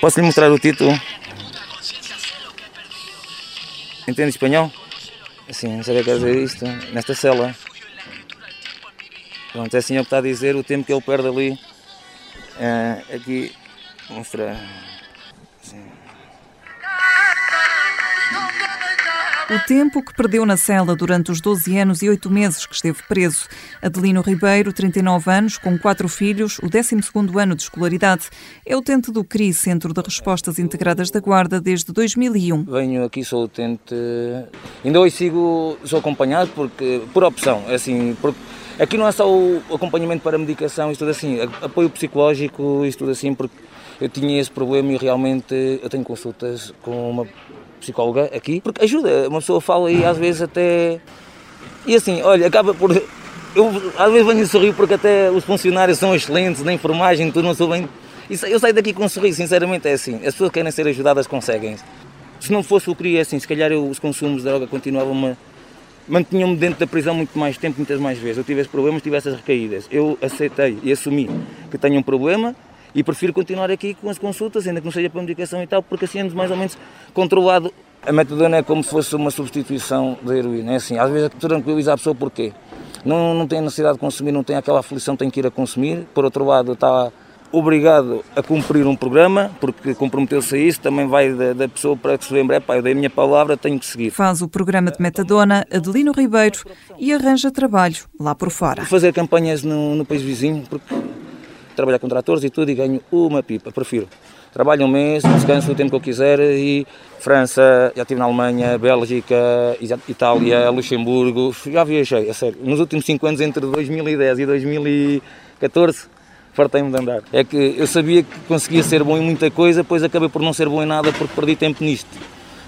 Posso lhe mostrar o título? Entende espanhol? Assim, não sabia quer dizer isto. Nesta cela. Pronto, é assim o que está a dizer, o tempo que ele perde ali. É, aqui, mostrar. O tempo que perdeu na cela durante os 12 anos e 8 meses que esteve preso. Adelino Ribeiro, 39 anos, com quatro filhos, o 12º ano de escolaridade, é utente do CRI, Centro de Respostas Integradas da Guarda, desde 2001. Venho aqui, sou utente, ainda hoje sigo, sou acompanhado porque, por opção, é assim, porque aqui não é só o acompanhamento para a medicação, isto tudo assim, apoio psicológico, isto tudo assim, porque eu tinha esse problema e realmente eu tenho consultas com uma psicóloga aqui, porque ajuda, uma pessoa fala e às vezes até. E assim, olha, acaba por. Eu às vezes venho a sorrir porque até os funcionários são excelentes na enfermagem, tudo não sou bem. Eu saio daqui com um sorriso, sinceramente é assim. As pessoas que querem ser ajudadas conseguem. Se não fosse o que queria, é assim, se calhar eu, os consumos de droga continuavam-me. mantinham-me dentro da prisão muito mais tempo, muitas mais vezes. Eu tive esses problemas, tive essas recaídas. Eu aceitei e assumi que tenho um problema e prefiro continuar aqui com as consultas, ainda que não seja para medicação e tal, porque assim ando mais ou menos controlado. A metadona é como se fosse uma substituição da heroína. É assim, às vezes tranquiliza a pessoa porquê? Não, não tem necessidade de consumir, não tem aquela aflição, tem que ir a consumir. Por outro lado, está obrigado a cumprir um programa, porque comprometeu-se a isso, também vai da, da, pessoa para que se lembre, pá, eu dei a minha palavra, tenho que seguir. Faz o programa de metadona Adelino Ribeiro e arranja trabalho lá por fora. Fazer campanhas no, no país vizinho, porque trabalhar com tratores e tudo e ganho uma pipa, prefiro. Trabalho um mês, descanso o tempo que eu quiser e França, já estive na Alemanha, Bélgica, Itália, Luxemburgo, já viajei, a sério. Nos últimos 5 anos, entre 2010 e 2014, fartei-me de andar. É que eu sabia que conseguia ser bom em muita coisa, depois acabei por não ser bom em nada porque perdi tempo nisto.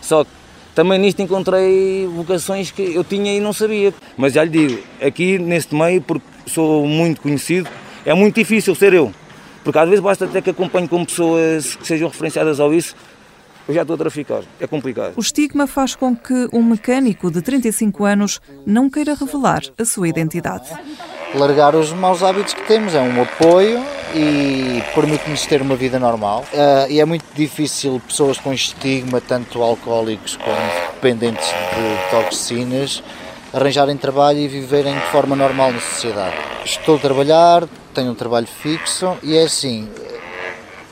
Só que também nisto encontrei vocações que eu tinha e não sabia. Mas já lhe digo, aqui neste meio, porque sou muito conhecido, é muito difícil ser eu. Porque às vezes basta até que acompanhe com pessoas que sejam referenciadas ao isso, eu já estou a traficar. É complicado. O estigma faz com que um mecânico de 35 anos não queira revelar a sua identidade. Largar os maus hábitos que temos é um apoio e permite-nos ter uma vida normal. Uh, e é muito difícil pessoas com estigma, tanto alcoólicos como dependentes de toxinas, arranjarem trabalho e viverem de forma normal na sociedade. Estou a trabalhar, tenho um trabalho fixo e é assim,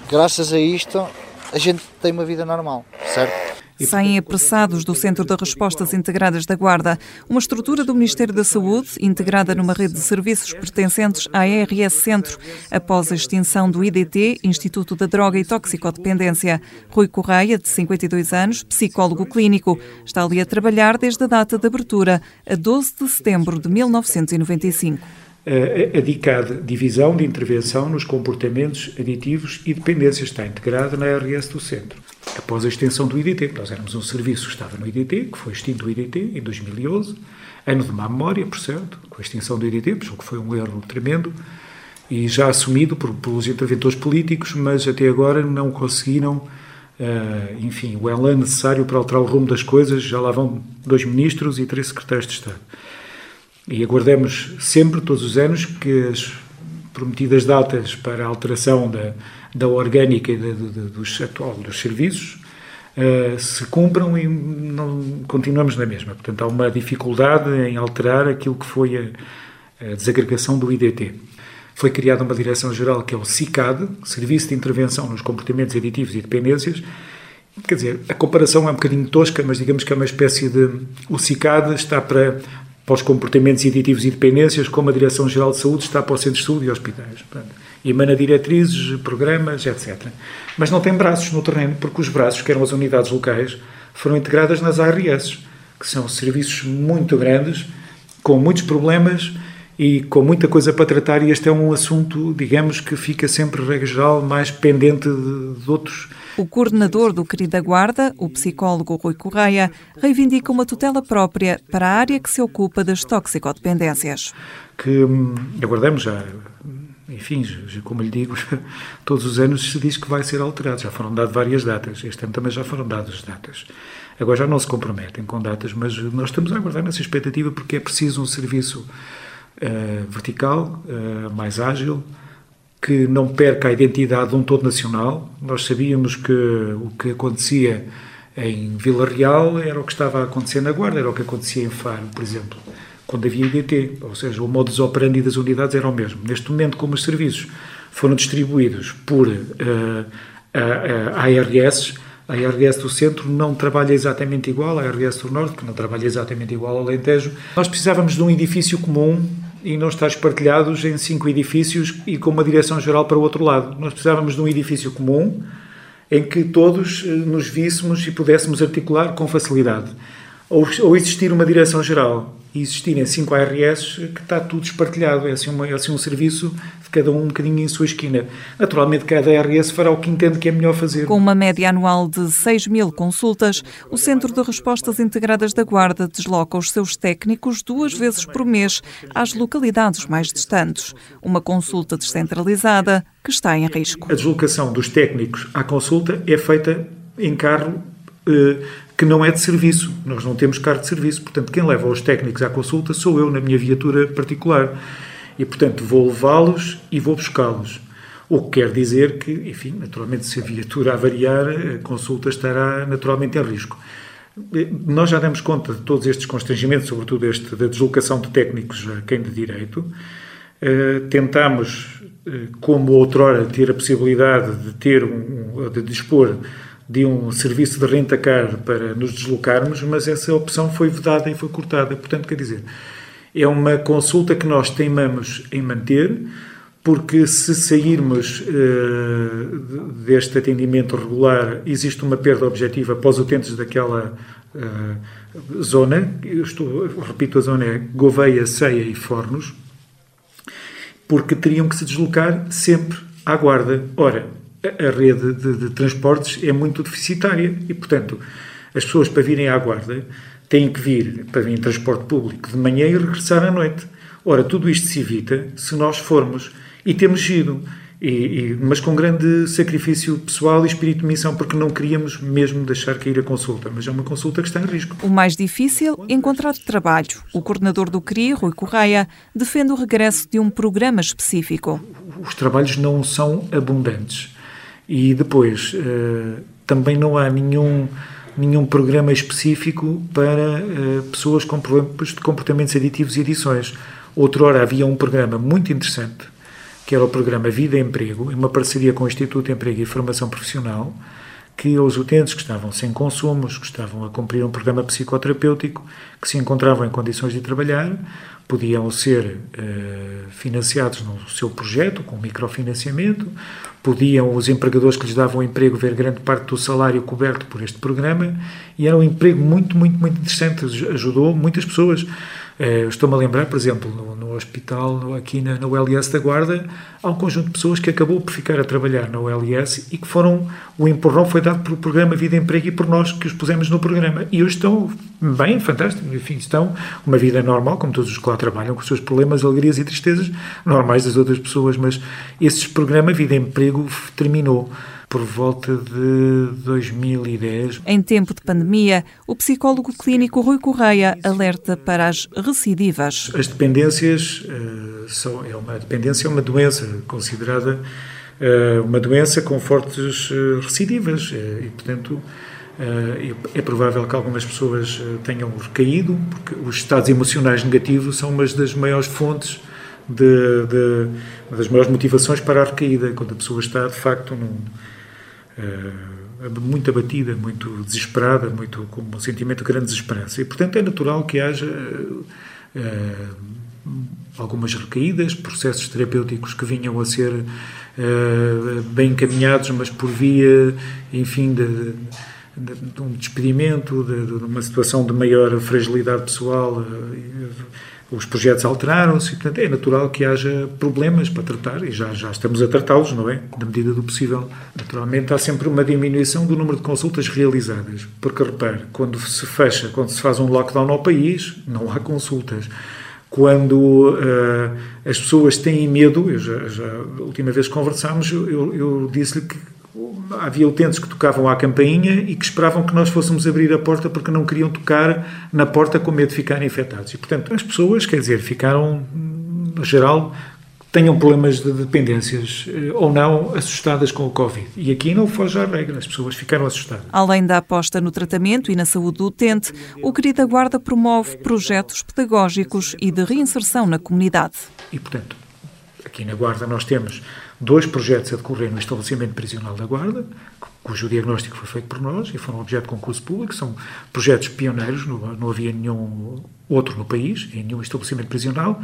graças a isto a gente tem uma vida normal, certo? Saem apressados do Centro de Respostas Integradas da Guarda, uma estrutura do Ministério da Saúde, integrada numa rede de serviços pertencentes à ARS Centro, após a extinção do IDT, Instituto da Droga e Toxicodependência. Rui Correia, de 52 anos, psicólogo clínico, está ali a trabalhar desde a data de abertura, a 12 de setembro de 1995 a DICAD, Divisão de Intervenção nos Comportamentos Aditivos e Dependências, está integrada na RS do Centro. Após a extensão do IDT, nós éramos um serviço que estava no IDT, que foi extinto o IDT em 2011, ano de má memória, por certo, com a extinção do IDT, que foi um erro tremendo, e já assumido por, pelos interventores políticos, mas até agora não conseguiram, uh, enfim, o elan necessário para alterar o rumo das coisas. Já lá vão dois ministros e três secretários de Estado. E aguardamos sempre, todos os anos, que as prometidas datas para a alteração da, da orgânica e de, dos, atual, dos serviços uh, se cumpram e não continuamos na mesma. Portanto, há uma dificuldade em alterar aquilo que foi a, a desagregação do IDT. Foi criada uma direção-geral que é o CICAD, Serviço de Intervenção nos Comportamentos Aditivos e Dependências. Quer dizer, a comparação é um bocadinho tosca, mas digamos que é uma espécie de. O CICAD está para para os comportamentos aditivos e dependências, como a Direção-Geral de Saúde está para o Centro de Saúde e hospitais. Portanto, emana diretrizes, programas, etc. Mas não tem braços no terreno, porque os braços, que eram as unidades locais, foram integradas nas ARS, que são serviços muito grandes, com muitos problemas e com muita coisa para tratar, e este é um assunto, digamos, que fica sempre, regra geral, mais pendente de, de outros o coordenador do Querida Guarda, o psicólogo Rui Correia, reivindica uma tutela própria para a área que se ocupa das toxicodependências. Que hum, aguardamos já, enfim, como lhe digo, todos os anos se diz que vai ser alterado. Já foram dadas várias datas. Este ano também já foram dadas datas. Agora já não se comprometem com datas, mas nós estamos a aguardar nessa expectativa porque é preciso um serviço uh, vertical, uh, mais ágil, que não perca a identidade de um todo nacional. Nós sabíamos que o que acontecia em Vila Real era o que estava a acontecer na Guarda, era o que acontecia em Faro, por exemplo, quando havia IDT, ou seja, o modus operandi das unidades era o mesmo. Neste momento, como os serviços foram distribuídos por uh, a, a ARS, a ARS do centro não trabalha exatamente igual, a ARS do norte, que não trabalha exatamente igual ao Alentejo. Nós precisávamos de um edifício comum e não estar espartilhados em cinco edifícios e com uma direção geral para o outro lado. Nós precisávamos de um edifício comum em que todos eh, nos víssemos e pudéssemos articular com facilidade. Ou, ou existir uma direção geral e existirem cinco ARS que está tudo espartilhado, é assim, uma, é assim um serviço de cada um um bocadinho em sua esquina. Naturalmente, cada ARS fará o que entende que é melhor fazer. Com uma média anual de 6 mil consultas, o Centro de Respostas Integradas da Guarda desloca os seus técnicos duas vezes por mês às localidades mais distantes. Uma consulta descentralizada que está em risco. A deslocação dos técnicos à consulta é feita em carro eh, que não é de serviço. Nós não temos carro de serviço. Portanto, quem leva os técnicos à consulta sou eu, na minha viatura particular. E, portanto, vou levá-los e vou buscá-los. O que quer dizer que, enfim, naturalmente, se a viatura avariar, a consulta estará naturalmente em risco. Nós já damos conta de todos estes constrangimentos, sobretudo este da deslocação de técnicos a quem de direito. Uh, tentámos, uh, como outrora, ter a possibilidade de ter um, de dispor de um serviço de renta-car para nos deslocarmos, mas essa opção foi vedada e foi cortada. Portanto, quer dizer, é uma consulta que nós teimamos em manter, porque se sairmos uh, deste atendimento regular, existe uma perda objetiva para os utentes daquela uh, zona, eu estou, repito, a zona é Gouveia, Ceia e Fornos, porque teriam que se deslocar sempre à guarda. Ora, a rede de, de, transportes é muito deficitária e, portanto, as pessoas para virem à Guarda têm que vir para vir em transporte público de manhã e regressar à noite. Ora, tudo isto se evita se nós formos e temos ido. E, e, mas com grande sacrifício pessoal e espírito de missão, porque não queríamos mesmo deixar cair a consulta, mas é uma consulta que está em risco. O mais difícil, encontrar trabalho. O coordenador do CRI, Rui Correia, defende o regresso de um programa específico. Os trabalhos não são abundantes e depois, uh, também não há nenhum, nenhum programa específico para uh, pessoas com problemas de comportamentos aditivos e adições. Outrora havia um programa muito interessante, que era o programa Vida e Emprego, em uma parceria com o Instituto de Emprego e Formação Profissional, que os utentes que estavam sem consumos, que estavam a cumprir um programa psicoterapêutico, que se encontravam em condições de trabalhar, podiam ser uh, financiados no seu projeto, com microfinanciamento, podiam os empregadores que lhes davam emprego ver grande parte do salário coberto por este programa, e era um emprego muito, muito, muito interessante, ajudou muitas pessoas. Uh, Estou-me a lembrar, por exemplo, no, no hospital, aqui na, no LS da Guarda, há um conjunto de pessoas que acabou por ficar a trabalhar no LS e que foram, o empurrão foi dado pelo programa Vida e Emprego e por nós que os pusemos no programa. E hoje estão bem, fantástico, enfim, estão uma vida normal, como todos os que lá trabalham, com os seus problemas, alegrias e tristezas normais das outras pessoas, mas esse programa Vida e Emprego terminou por volta de 2010. Em tempo de pandemia, o psicólogo clínico Rui Correia alerta para as recidivas. As dependências uh, são, é uma dependência é uma doença considerada uh, uma doença com fortes uh, recidivas e, portanto, é provável que algumas pessoas tenham recaído, porque os estados emocionais negativos são uma das maiores fontes de, de, uma das maiores motivações para a recaída, quando a pessoa está de facto num, uh, muito abatida, muito desesperada, muito com um sentimento de grande desesperança. E, portanto, é natural que haja uh, algumas recaídas, processos terapêuticos que vinham a ser uh, bem encaminhados, mas por via, enfim, de, de, de um despedimento, de, de, uma situação de maior fragilidade pessoal os projetos alteraram-se portanto, é natural que haja problemas para tratar e já, já estamos a tratá-los, não é? Na medida do possível. Naturalmente, há sempre uma diminuição do número de consultas realizadas, porque, repare, quando se fecha, quando se faz um lockdown ao país, não há consultas. Quando uh, as pessoas têm medo, eu já, já a última vez que conversámos, eu, eu disse-lhe que havia utentes que tocavam à campainha e que esperavam que nós fôssemos abrir a porta porque não queriam tocar na porta com medo de ficarem infectados. E, portanto, as pessoas, quer dizer, ficaram, no geral, tenham problemas de dependências eh, ou não assustadas com o Covid. E aqui não foge à regra, as pessoas ficaram assustadas. Além da aposta no tratamento e na saúde do utente, o Querida Guarda promove projetos pedagógicos e de reinserção na comunidade. E, portanto, aqui na Guarda nós temos dois projetos a decorrer no estabelecimento prisional da Guarda, cujo diagnóstico foi feito por nós e foram objeto de concurso público. São projetos pioneiros, não, não havia nenhum outro no país, em nenhum estabelecimento prisional.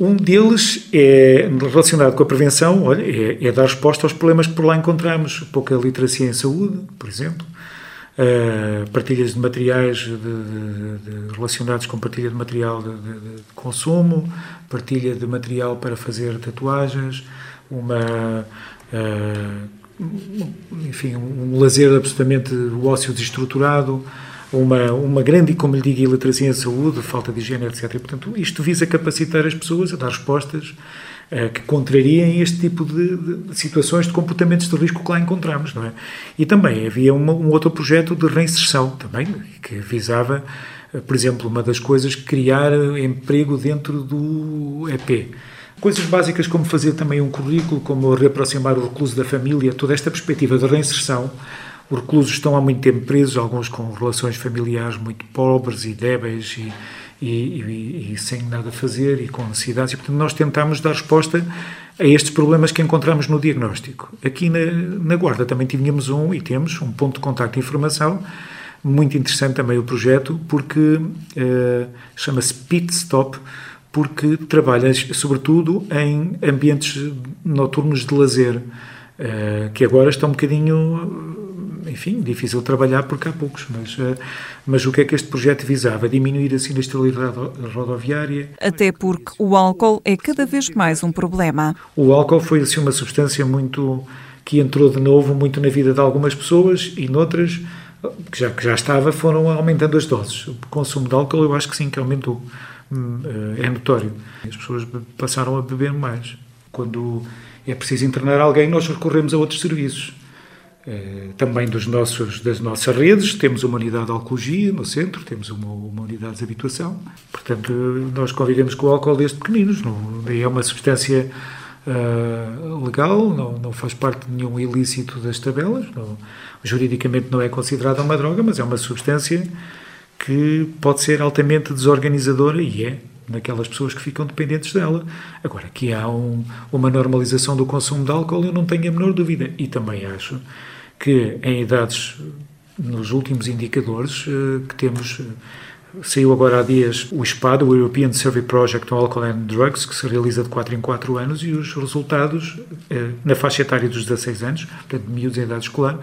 Um deles é relacionado com a prevenção, olha, é, é, dar resposta aos problemas que por lá encontramos. Pouca literacia em saúde, por exemplo, uh, partilhas de materiais de, de, de, relacionados com partilha de material de, consumo, partilha de material para fazer tatuagens, uma. Uh, enfim, um lazer absolutamente ócio desestruturado, uma, uma grande, como lhe digo, iliteracia em saúde, falta de higiene, etc. E, portanto, isto visa capacitar as pessoas a dar respostas uh, que contrariem este tipo de, de, situações de comportamentos de risco que lá encontramos, não é? E também havia uma, um outro projeto de reinserção, também, que visava, uh, por exemplo, uma das coisas, criar emprego dentro do EP. Coisas básicas como fazer também um currículo, como reaproximar o recluso da família, toda esta perspectiva de reinserção os reclusos estão há muito tempo presos, alguns com relações familiares muito pobres e débeis e, e, e, e sem nada a fazer e com necessidades. E, portanto, nós tentamos dar resposta a estes problemas que encontramos no diagnóstico. Aqui na, na Guarda também tínhamos um e temos um ponto de contacto e informação muito interessante também o projeto porque uh, chama-se Pit Stop porque trabalha sobretudo em ambientes noturnos de lazer uh, que agora estão um bocadinho enfim, difícil de trabalhar porque há poucos, mas, eh, mas o que é que este projeto visava? Diminuir a sinistralidade rodoviária. Até porque o álcool é cada vez mais um problema. O álcool foi assim uma substância muito que entrou de novo muito na vida de algumas pessoas e noutras que já, que já estava, foram aumentando as doses. O consumo de álcool eu acho que sim, que aumentou. Eh, é notório. As pessoas passaram a beber mais. Quando é preciso internar alguém, nós recorremos a outros serviços. Eh, também dos nossos, das nossas redes. Temos uma unidade de alcoologia no centro, temos uma, uma unidade de habituação. Portanto, nós convivemos com o álcool desde pequeninos. Não, é uma substância uh, legal, não, não faz parte de nenhum ilícito das tabelas. Não, juridicamente não é considerada uma droga, mas é uma substância que pode ser altamente desorganizadora e é naquelas pessoas que ficam dependentes dela. Agora, que há um, uma normalização do consumo de álcool, eu não tenho a menor dúvida. E também acho que em idades, nos últimos indicadores eh, que temos, eh, saiu agora há dias o SPAD, o European Survey Project on Alcohol and Drugs, que se realiza de 4 em 4 anos, e os resultados, eh, na faixa etária dos 16 anos, portanto, miúdos em idade escolar,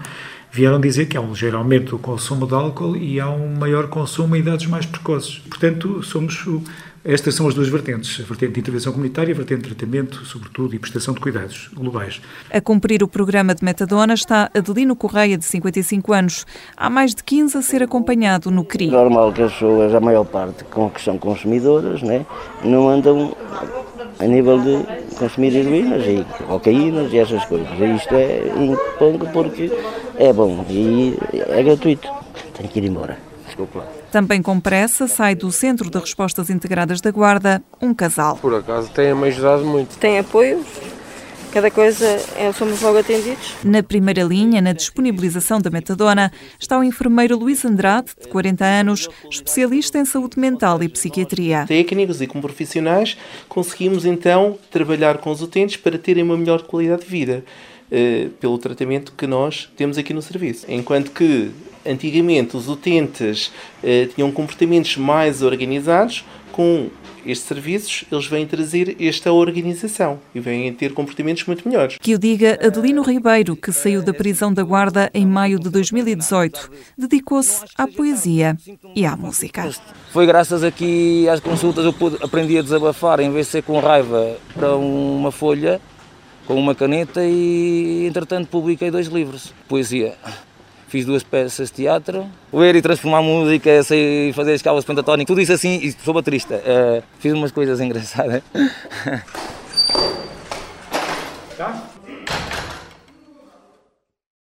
vieram dizer que há um ligeiro aumento do consumo de álcool e há um maior consumo em idades mais precoces. Portanto, somos estas são as duas vertentes, a vertente de intervenção comunitária e a vertente de tratamento, sobretudo, e prestação de cuidados globais. A cumprir o programa de metadona está Adelino Correia, de 55 anos. Há mais de 15 a ser acompanhado no CRI. Normal que as pessoas, a maior parte que são consumidoras, né, não andam a nível de consumir heroínas e cocaínas e essas coisas. E isto é impongo porque é bom e é gratuito. Tenho que ir embora. Desculpa lá. Também com pressa sai do Centro de Respostas Integradas da Guarda um casal. Por acaso tem-me ajudado muito. Tem apoio, cada coisa é, somos logo atendidos. Na primeira linha, na disponibilização da metadona, está o enfermeiro Luís Andrade, de 40 anos, especialista em saúde mental e psiquiatria. Técnicos e como profissionais, conseguimos então trabalhar com os utentes para terem uma melhor qualidade de vida. Uh, pelo tratamento que nós temos aqui no serviço. Enquanto que antigamente os utentes eh, tinham comportamentos mais organizados, com estes serviços, eles vêm trazer esta organização e vêm ter comportamentos muito melhores. Que o diga Adelino Ribeiro, que saiu da prisão da Guarda em maio de 2018. Dedicou-se à poesia e à música. Foi graças aqui às consultas eu pude, aprendi a desabafar, em vez de ser com raiva para uma folha, com uma caneta e, entretanto, publiquei dois livros. Poesia fiz duas peças de teatro, ler e transformar música, sei fazer escalas pentatónicas, tudo isso assim, e sou baterista. Uh, fiz umas coisas engraçadas. Tá?